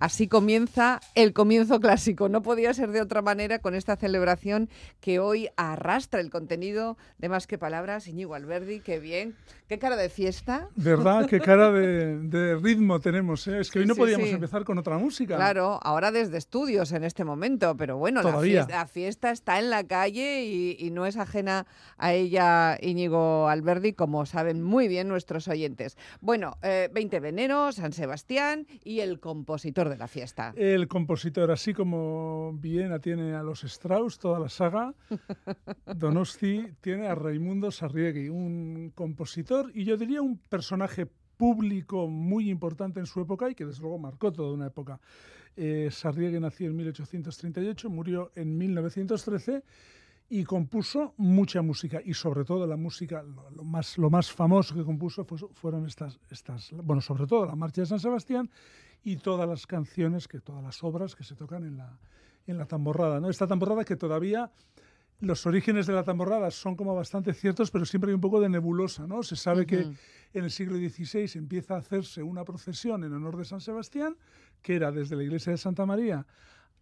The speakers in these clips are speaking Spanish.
Así comienza el comienzo clásico. No podía ser de otra manera con esta celebración que hoy arrastra el contenido de Más que Palabras. Iñigo Alberdi, qué bien. Qué cara de fiesta. ¿Verdad? Qué cara de, ritmo tenemos. ¿eh? Es que hoy no podíamos empezar con otra música. Claro, ahora desde estudios en este momento, pero bueno, la fiesta, está en la calle y, no es ajena a ella Íñigo Alberdi, como saben muy bien nuestros oyentes. Bueno, 20 eh, de enero, San Sebastián y el compositor de la fiesta. El compositor, así como Viena tiene a los Strauss, toda la saga, Donosti tiene a Raimundo Sarriegui, un compositor y yo diría un personaje público muy importante en su época y que desde luego marcó toda una época. Eh, Sarriegui nació en 1838, murió en 1913 y compuso mucha música y sobre todo la música, lo, más, lo más famoso que compuso fueron estas, estas, bueno, sobre todo la Marcha de San Sebastián y todas las canciones, que todas las obras que se tocan en la, en la tamborrada. ¿no? Esta tamborrada que todavía los orígenes de la tamborrada son como bastante ciertos, pero siempre hay un poco de nebulosa. ¿no? Se sabe que en el siglo XVI empieza a hacerse una procesión en honor de San Sebastián, que era desde la iglesia de Santa María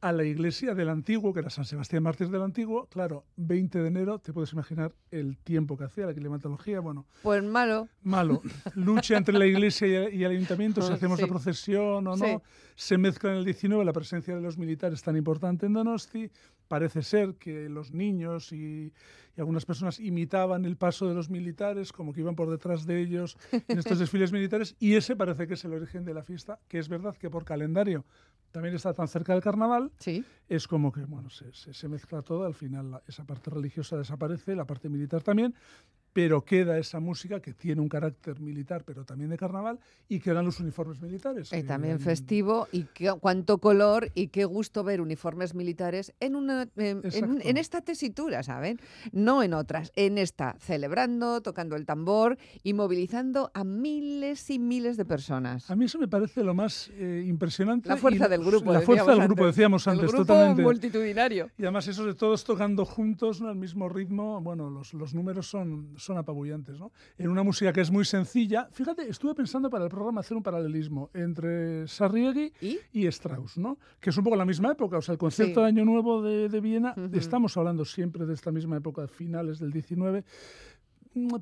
a la iglesia del Antiguo, que era San Sebastián Mártir del Antiguo, claro, 20 de enero, te puedes imaginar el tiempo que hacía, la climatología, bueno. Pues malo. Malo. Lucha entre la iglesia y el ayuntamiento, si hacemos la procesión o no. Se mezcla en el 19 la presencia de los militares tan importante en Donosti. Parece ser que los niños y, y algunas personas imitaban el paso de los militares, como que iban por detrás de ellos en estos desfiles militares, y ese parece que es el origen de la fiesta, que es verdad que por calendario también está tan cerca del carnaval, sí. es como que bueno, se, se, mezcla todo, al final esa parte religiosa desaparece, la parte militar también, pero queda esa música que tiene un carácter militar, pero también de carnaval, y quedan los uniformes militares. Y también festivo, y qué, cuánto color, y qué gusto ver uniformes militares en, una, en, esta tesitura, ¿saben? No en otras, en esta, celebrando, tocando el tambor y movilizando a miles y miles de personas. A mí eso me parece lo más eh, impresionante. La fuerza del grupo. La fuerza del grupo, decíamos antes, el grupo totalmente. multitudinario. Y además eso de todos tocando juntos, ¿no? al mismo ritmo, bueno, los, los números son son apabullantes. ¿no? En una música que es muy sencilla, fíjate, estuve pensando para el programa hacer un paralelismo entre Sarriegui y, Strauss, ¿no? que es un poco la misma época, o sea, el concepto de Año Nuevo de, Viena, estamos hablando siempre de esta misma época, finales del 19,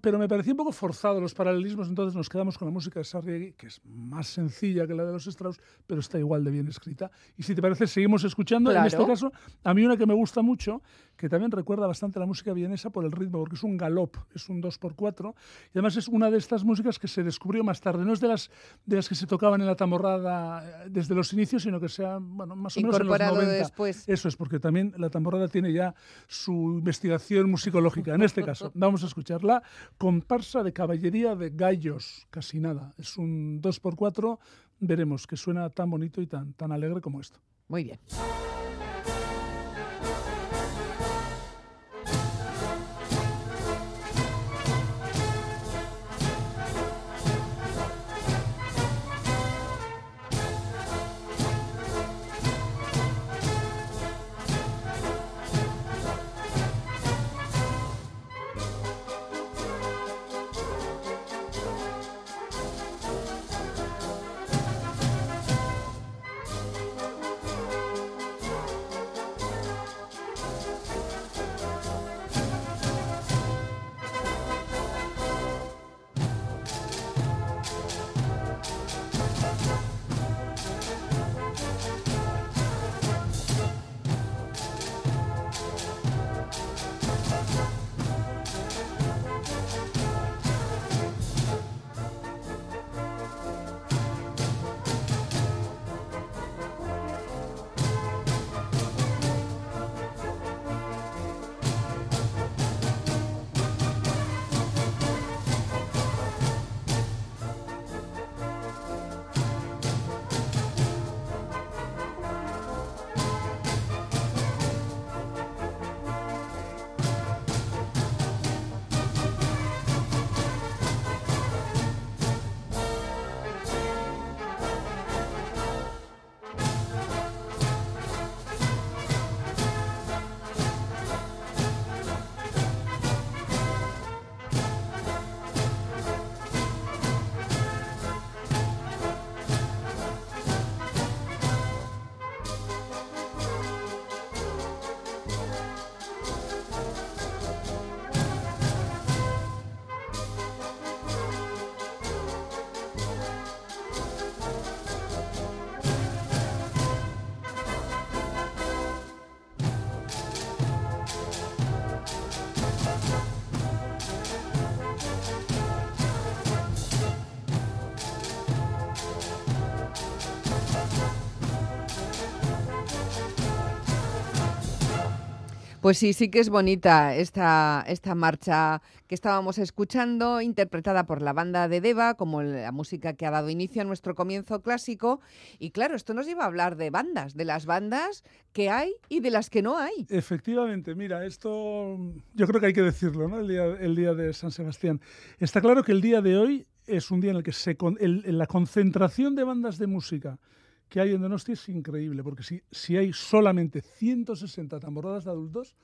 pero me parecía un poco forzado los paralelismos, entonces nos quedamos con la música de Sarriegui, que es más sencilla que la de los Strauss, pero está igual de bien escrita. Y si te parece, seguimos escuchando. En este caso, a mí una que me gusta mucho, que también recuerda bastante la música vienesa por el ritmo, porque es un galop, es un 2x4, y además es una de estas músicas que se descubrió más tarde, no es de las, de las que se tocaban en la tamborrada eh, desde los inicios, sino que sea bueno, más o menos en los 90. después. Eso es, porque también la tamborrada tiene ya su investigación musicológica. En este caso, vamos a escucharla comparsa de caballería de gallos, casi nada. Es un 2x4, veremos que suena tan bonito y tan, tan alegre como esto. Muy bien. Pues sí, sí que es bonita esta, esta marcha que estábamos escuchando, interpretada por la banda de Deva, como la música que ha dado inicio a nuestro comienzo clásico. Y claro, esto nos lleva a hablar de bandas, de las bandas que hay y de las que no hay. Efectivamente, mira, esto yo creo que hay que decirlo, ¿no? El día, el día de San Sebastián. Está claro que el día de hoy es un día en el que se, la concentración de bandas de música que hay en Donosti es increíble, porque si, si hay solamente 160 tamborradas de adultos,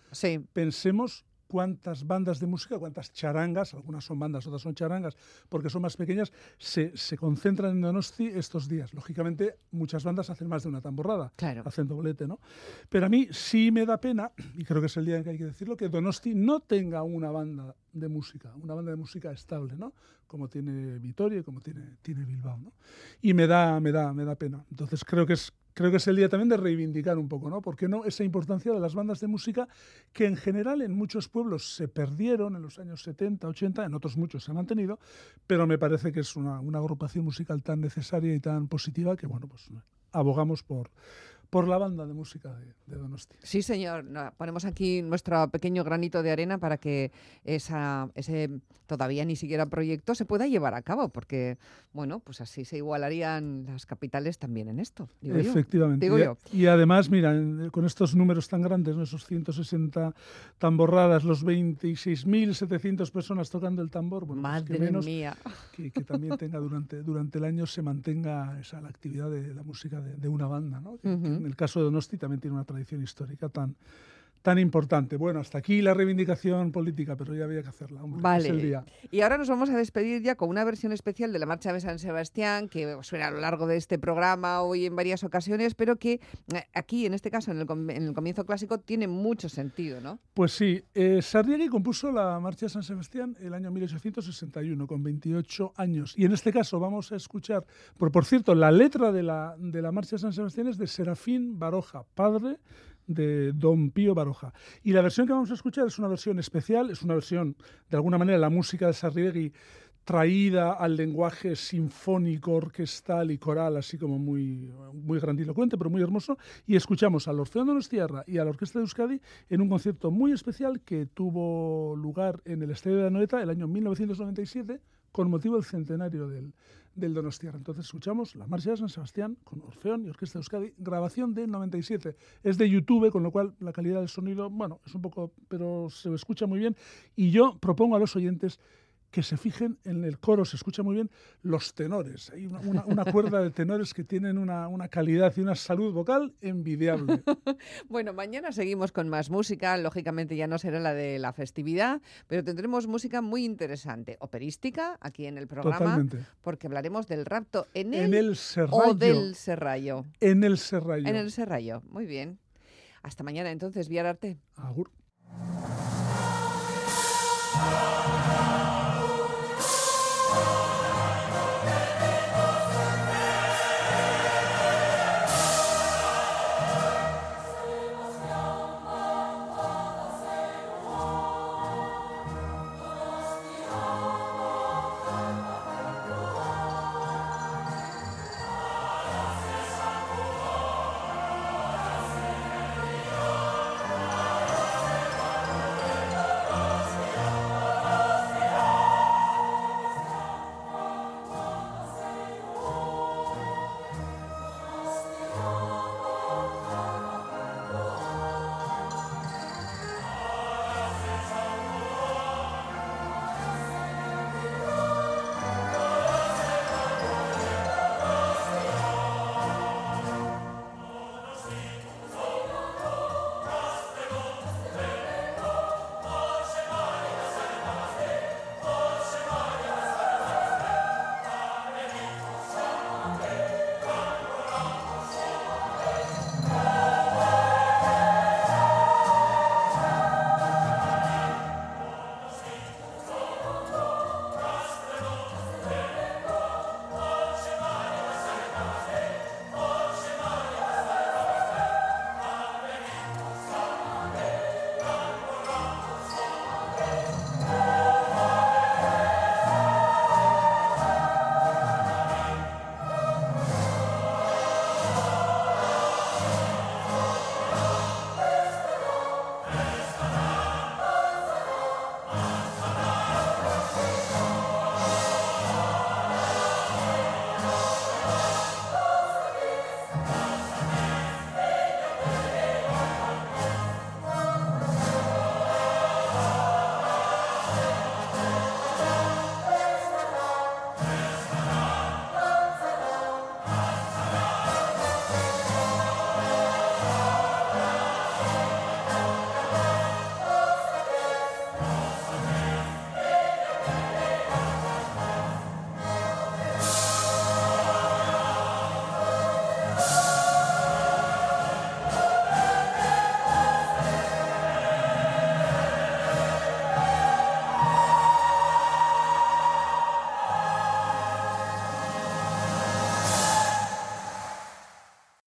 pensemos cuántas bandas de música, cuántas charangas, algunas son bandas, otras son charangas, porque son más pequeñas, se, se concentran en Donosti estos días. Lógicamente, muchas bandas hacen más de una tamborrada, hacen doblete, ¿no? Pero a mí sí me da pena, y creo que es el día en que hay que decirlo, que Donosti no tenga una banda de música, una banda de música estable, ¿no? Como tiene Vitoria y como tiene, tiene Bilbao, ¿no? Y me da, me da, me da pena. Entonces creo que es creo que es el día también de reivindicar un poco, ¿no? ¿Por qué no esa importancia de las bandas de música que en general en muchos pueblos se perdieron en los años 70, 80, en otros muchos se han mantenido, pero me parece que es una, una agrupación musical tan necesaria y tan positiva que, bueno, pues abogamos por, por la banda de música de, Donosti. Sí, señor. ponemos aquí nuestro pequeño granito de arena para que esa, ese todavía ni siquiera proyecto se pueda llevar a cabo, porque, bueno, pues así se igualarían las capitales también en esto. Efectivamente. y, además, mira, con estos números tan grandes, esos 160 tamborradas, los 26.700 personas tocando el tambor, bueno, pues Madre que menos mía. Que, también tenga durante, durante el año se mantenga esa, la actividad de la música de, una banda, ¿no? En el caso de Donosti también tiene una tradición histórica tan, tan importante. Bueno, hasta aquí la reivindicación política, pero ya había que hacerla. vale. el día. Y ahora nos vamos a despedir ya con una versión especial de la Marcha de San Sebastián, que suena a lo largo de este programa hoy en varias ocasiones, pero que eh, aquí, en este caso, en el, comienzo clásico, tiene mucho sentido, ¿no? Pues sí. Eh, compuso la Marcha de San Sebastián el año 1861, con 28 años. Y en este caso vamos a escuchar, por, por cierto, la letra de la, de la Marcha de San Sebastián es de Serafín Baroja, padre de Don Pío Baroja. Y la versión que vamos a escuchar es una versión especial, es una versión, de alguna manera, la música de Sarriegui traída al lenguaje sinfónico, orquestal y coral, así como muy, muy grandilocuente, pero muy hermoso. Y escuchamos al Orfeo de Tierra y a la Orquesta de Euskadi en un concierto muy especial que tuvo lugar en el Estadio de Anoeta el año 1997 con motivo del centenario del, del Donostiarra. Entonces escuchamos la Marcha de San Sebastián con Orfeón y Orquesta de Euskadi, grabación del 97. Es de YouTube, con lo cual la calidad del sonido, bueno, es un poco, pero se escucha muy bien. Y yo propongo a los oyentes que se fijen en el coro, se escucha muy bien, los tenores. Hay una, cuerda de tenores que tienen una, calidad y una salud vocal envidiable. bueno, mañana seguimos con más música, lógicamente ya no será la de la festividad, pero tendremos música muy interesante, operística, aquí en el programa, porque hablaremos del rapto en, el, el serrallo. o del serrallo. En el serrallo. En el serrallo, muy bien. Hasta mañana entonces, Viararte. Agur.